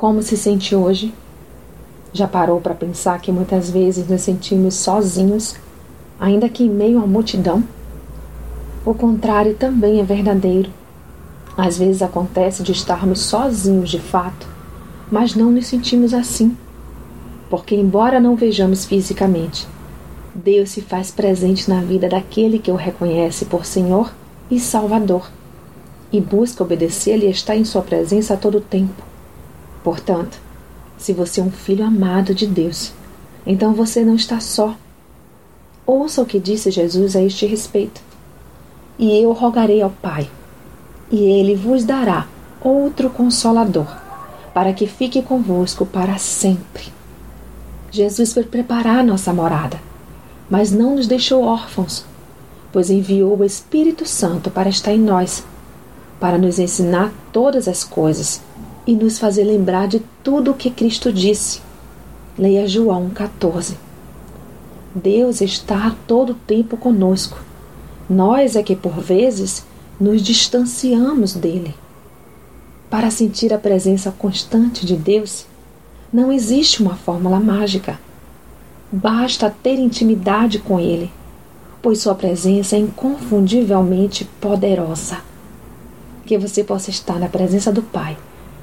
Como se sente hoje? Já parou para pensar que muitas vezes nos sentimos sozinhos, ainda que em meio à multidão? O contrário também é verdadeiro. Às vezes acontece de estarmos sozinhos de fato, mas não nos sentimos assim. Porque, embora não vejamos fisicamente, Deus se faz presente na vida daquele que o reconhece por Senhor e Salvador e busca obedecer-lhe e está em sua presença a todo tempo. Portanto, se você é um filho amado de Deus, então você não está só. Ouça o que disse Jesus a este respeito. E eu rogarei ao Pai, e ele vos dará outro consolador, para que fique convosco para sempre. Jesus foi preparar nossa morada, mas não nos deixou órfãos, pois enviou o Espírito Santo para estar em nós, para nos ensinar todas as coisas e nos fazer lembrar de tudo o que Cristo disse. Leia João 14. Deus está a todo tempo conosco. Nós é que por vezes nos distanciamos dele. Para sentir a presença constante de Deus, não existe uma fórmula mágica. Basta ter intimidade com Ele, pois Sua presença é inconfundivelmente poderosa. Que você possa estar na presença do Pai